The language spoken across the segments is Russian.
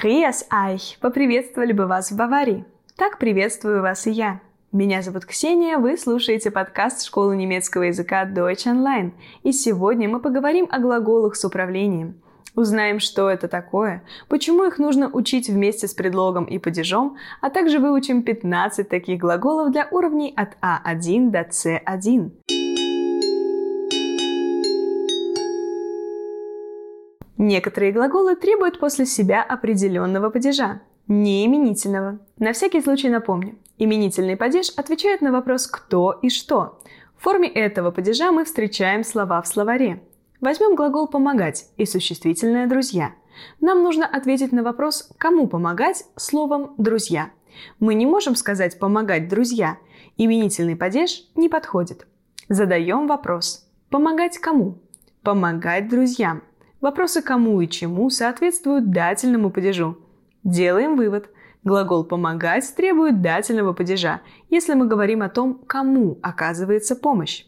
Гриас Айх, поприветствовали бы вас в Баварии. Так приветствую вас и я. Меня зовут Ксения, вы слушаете подкаст школы немецкого языка Deutsch Online. И сегодня мы поговорим о глаголах с управлением. Узнаем, что это такое, почему их нужно учить вместе с предлогом и падежом, а также выучим 15 таких глаголов для уровней от А1 до С1. Некоторые глаголы требуют после себя определенного падежа, не именительного. На всякий случай напомню. Именительный падеж отвечает на вопрос «кто» и «что». В форме этого падежа мы встречаем слова в словаре. Возьмем глагол «помогать» и существительное «друзья». Нам нужно ответить на вопрос «кому помогать» словом «друзья». Мы не можем сказать «помогать друзья». Именительный падеж не подходит. Задаем вопрос «помогать кому?» «Помогать друзьям». Вопросы «кому» и «чему» соответствуют дательному падежу. Делаем вывод. Глагол «помогать» требует дательного падежа, если мы говорим о том, кому оказывается помощь.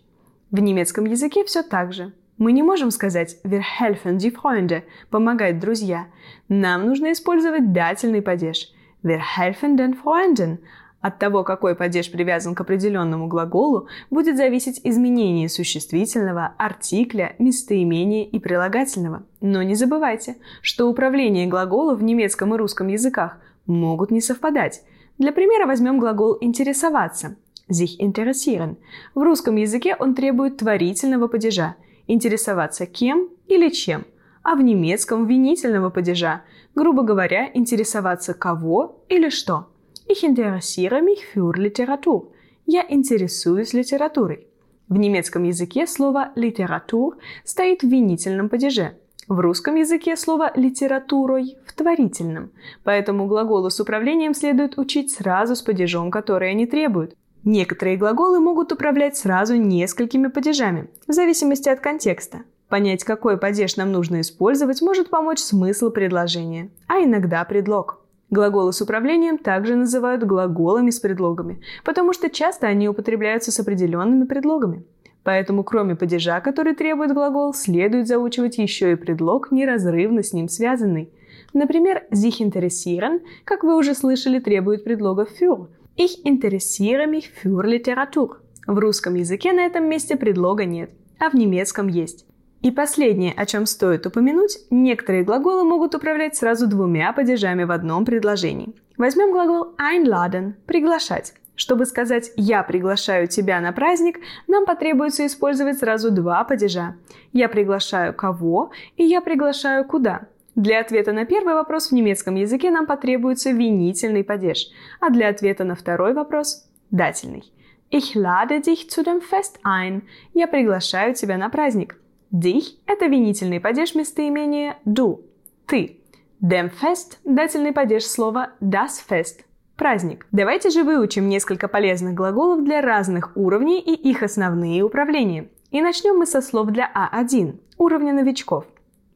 В немецком языке все так же. Мы не можем сказать «Wir helfen die Freunde» – «помогать друзья». Нам нужно использовать дательный падеж. «Wir helfen den Freunden», от того, какой падеж привязан к определенному глаголу, будет зависеть изменение существительного, артикля, местоимения и прилагательного. Но не забывайте, что управление глаголов в немецком и русском языках могут не совпадать. Для примера возьмем глагол «интересоваться» – sich interessieren. В русском языке он требует творительного падежа – интересоваться кем или чем, а в немецком – винительного падежа, грубо говоря, интересоваться кого или что – Ich interessiere mich für Literatur. Я интересуюсь литературой. В немецком языке слово «литератур» стоит в винительном падеже. В русском языке слово «литературой» в творительном, поэтому глаголы с управлением следует учить сразу с падежом, который они требуют. Некоторые глаголы могут управлять сразу несколькими падежами, в зависимости от контекста. Понять, какой падеж нам нужно использовать, может помочь смысл предложения, а иногда предлог. Глаголы с управлением также называют глаголами с предлогами, потому что часто они употребляются с определенными предлогами. Поэтому кроме падежа, который требует глагол, следует заучивать еще и предлог, неразрывно с ним связанный. Например, sich interessieren, как вы уже слышали, требует предлога für. Ich interessiere mich für Literatur. В русском языке на этом месте предлога нет, а в немецком есть. И последнее, о чем стоит упомянуть, некоторые глаголы могут управлять сразу двумя падежами в одном предложении. Возьмем глагол einladen – приглашать. Чтобы сказать «я приглашаю тебя на праздник», нам потребуется использовать сразу два падежа. «Я приглашаю кого» и «я приглашаю куда». Для ответа на первый вопрос в немецком языке нам потребуется винительный падеж, а для ответа на второй вопрос – дательный. Ich lade dich zu dem Fest ein. Я приглашаю тебя на праздник. Dich – это винительный падеж местоимения du – ты. Dem Fest – дательный падеж слова das Fest – праздник. Давайте же выучим несколько полезных глаголов для разных уровней и их основные управления. И начнем мы со слов для А1 – уровня новичков.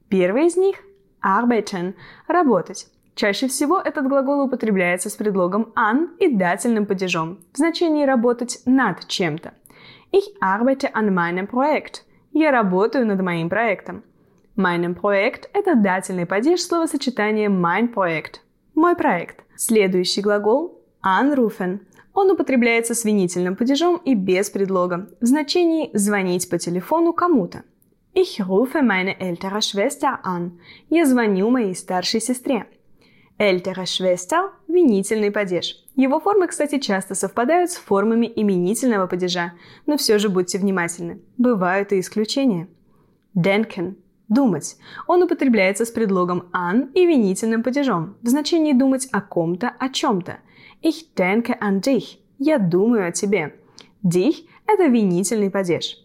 Первый из них – arbeiten – работать. Чаще всего этот глагол употребляется с предлогом an и дательным падежом в значении работать над чем-то. Ich arbeite an meinem Projekt – я работаю над моим проектом. Meinem Projekt – это дательный падеж словосочетания mein Projekt – мой проект. Следующий глагол – anrufen. Он употребляется с винительным падежом и без предлога, в значении «звонить по телефону кому-то». Ich rufe meine ältere Schwester an. Я звоню моей старшей сестре. Ältere Schwester – винительный падеж. Его формы, кстати, часто совпадают с формами именительного падежа, но все же будьте внимательны. Бывают и исключения. Denken – думать. Он употребляется с предлогом an и винительным падежом, в значении думать о ком-то, о чем-то. Ich denke an dich. Я думаю о тебе. Dich – это винительный падеж.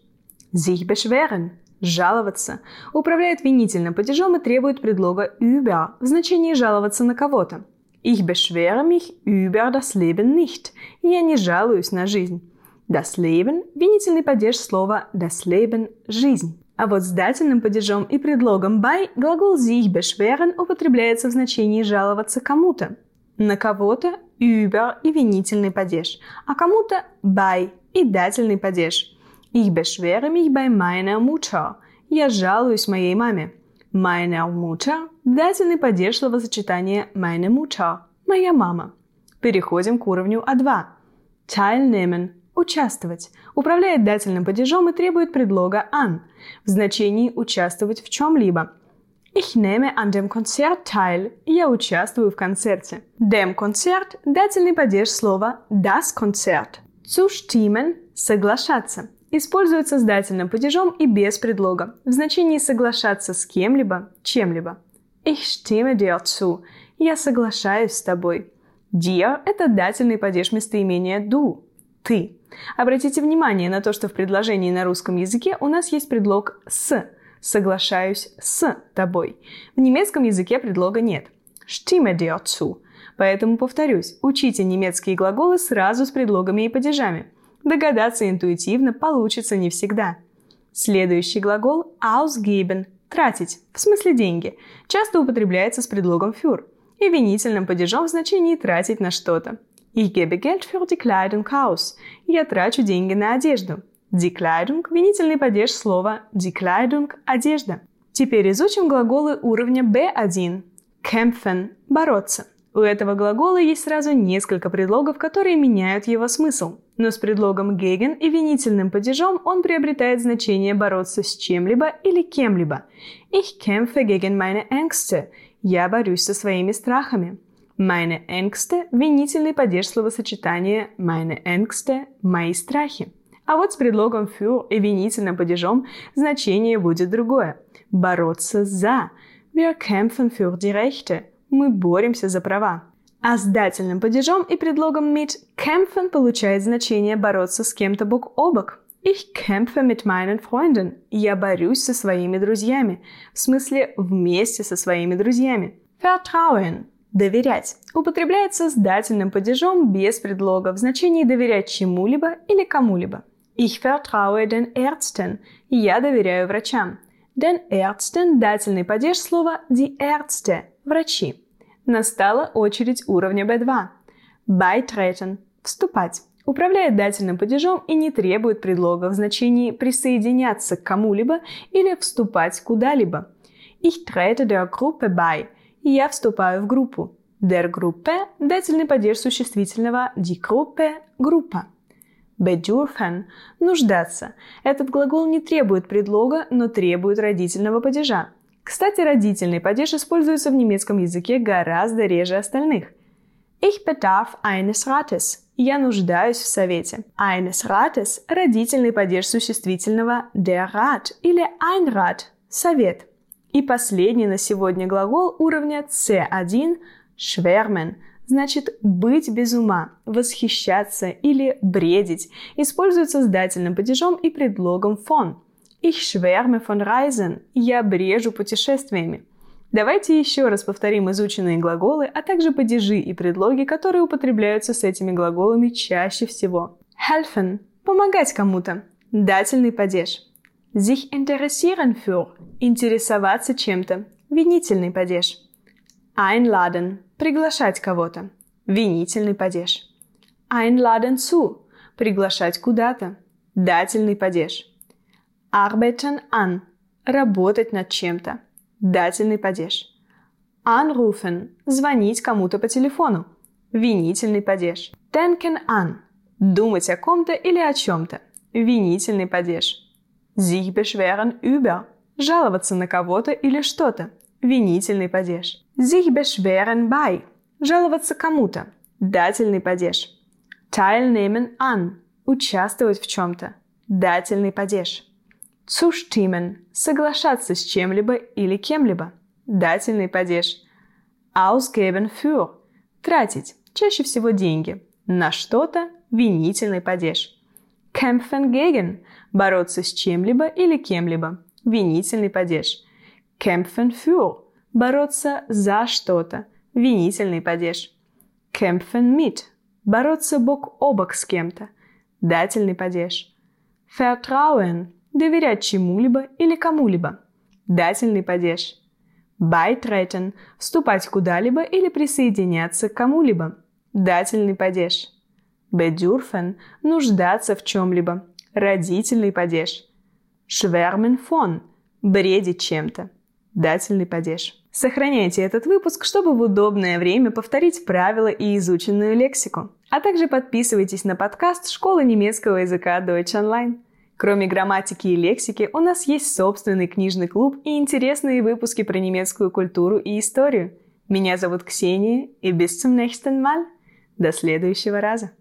Sich beschweren – жаловаться. Управляет винительным падежом и требует предлога über в значении жаловаться на кого-то. Ich beschwere mich über das Leben nicht. Я не жалуюсь на жизнь. Das Leben – винительный падеж слова das Leben – жизнь. А вот с дательным падежом и предлогом bei глагол sich beschweren употребляется в значении жаловаться кому-то. На кого-то über и винительный падеж, а кому-то bei и дательный падеж. Ich beschwere mich bei meiner Mutter. Я жалуюсь моей маме. Meine Mutter дательный падеж словосочетания meine Mutter – моя мама. Переходим к уровню А2. Teilnehmen – участвовать. Управляет дательным падежом и требует предлога an в значении участвовать в чем-либо. Ich nehme an dem Konzert teil. Я участвую в концерте. Dem Konzert – дательный падеж слова das Konzert. Zustimmen – соглашаться. Используется с дательным падежом и без предлога, в значении соглашаться с кем-либо, чем-либо. Ich stimme dir zu. Я соглашаюсь с тобой. Dir – это дательный падеж местоимения du – ты. Обратите внимание на то, что в предложении на русском языке у нас есть предлог «с», «соглашаюсь с тобой». В немецком языке предлога нет. Stimme dir zu. Поэтому повторюсь, учите немецкие глаголы сразу с предлогами и падежами. Догадаться интуитивно получится не всегда. Следующий глагол ausgeben – тратить, в смысле деньги, часто употребляется с предлогом für и винительным падежом в значении тратить на что-то. Ich gebe Geld für die Kleidung aus. Я трачу деньги на одежду. Die Kleidung – винительный падеж слова die Kleidung – одежда. Теперь изучим глаголы уровня B1. Kämpfen – бороться. У этого глагола есть сразу несколько предлогов, которые меняют его смысл. Но с предлогом gegen и винительным падежом он приобретает значение бороться с чем-либо или кем-либо. Ich kämpfe gegen meine Ängste. Я борюсь со своими страхами. Meine Ängste – винительный падеж словосочетания meine Ängste – мои страхи. А вот с предлогом für и винительным падежом значение будет другое – бороться за. Wir kämpfen für die Rechte. Мы боремся за права. А с дательным падежом и предлогом mit kämpfen получает значение бороться с кем-то бок о бок. Ich kämpfe mit meinen Freunden. Я борюсь со своими друзьями. В смысле, вместе со своими друзьями. Vertrauen Доверять употребляется с дательным падежом без предлога в значении доверять чему-либо или кому-либо. Ich vertraue den Ärzten. Я доверяю врачам. Den Ärzten – дательный падеж слова die Ärzte – врачи. Настала очередь уровня B2. Beitreten – вступать. Управляет дательным падежом и не требует предлога в значении присоединяться к кому-либо или вступать куда-либо. Ich trete der Gruppe bei – я вступаю в группу. Der Gruppe – дательный падеж существительного die Gruppe – группа. Bedürfen – нуждаться. Этот глагол не требует предлога, но требует родительного падежа. Кстати, родительный падеж используется в немецком языке гораздо реже остальных. Ich bedarf eines Rates. Я нуждаюсь в совете. Eines Rates – родительный падеж существительного der Rat или ein Rat – совет. И последний на сегодня глагол уровня C1 – schwärmen, значит быть без ума, восхищаться или бредить, используется с дательным падежом и предлогом von. Ich schwärme von Reisen – я брежу путешествиями. Давайте еще раз повторим изученные глаголы, а также падежи и предлоги, которые употребляются с этими глаголами чаще всего. Helfen – помогать кому-то. Дательный падеж – Sich interessieren für – интересоваться чем-то. Винительный падеж. Einladen – приглашать кого-то. Винительный падеж. Einladen zu – приглашать куда-то. Дательный падеж. Arbeiten an – работать над чем-то. Дательный падеж. Anrufen – звонить кому-то по телефону. Винительный падеж. Denken an – думать о ком-то или о чем-то. Винительный падеж. Sich beschweren über – жаловаться на кого-то или что-то. Винительный падеж. Sich beschweren bei – жаловаться кому-то. Дательный падеж. Teilnehmen an – участвовать в чем-то. Дательный падеж. Zustimmen – соглашаться с чем-либо или кем-либо. Дательный падеж. Ausgeben für – тратить, чаще всего деньги. На что-то – винительный падеж. Kämpfen gegen – бороться с чем-либо или кем-либо. Винительный падеж. Kämpfen für – бороться за что-то. Винительный падеж. Kämpfen mit – бороться бок о бок с кем-то. Дательный падеж. Vertrauen – доверять чему-либо или кому-либо. Дательный падеж. Beitreten – вступать куда-либо или присоединяться к кому-либо. Дательный падеж. Bedürfen – нуждаться в чем-либо. Родительный падеж. Schwärmen von – бредить чем-то. Дательный падеж. Сохраняйте этот выпуск, чтобы в удобное время повторить правила и изученную лексику. А также подписывайтесь на подкаст Школы немецкого языка Deutsch Online. Кроме грамматики и лексики, у нас есть собственный книжный клуб и интересные выпуски про немецкую культуру и историю. Меня зовут Ксения, и bis zum nächsten Mal. До следующего раза.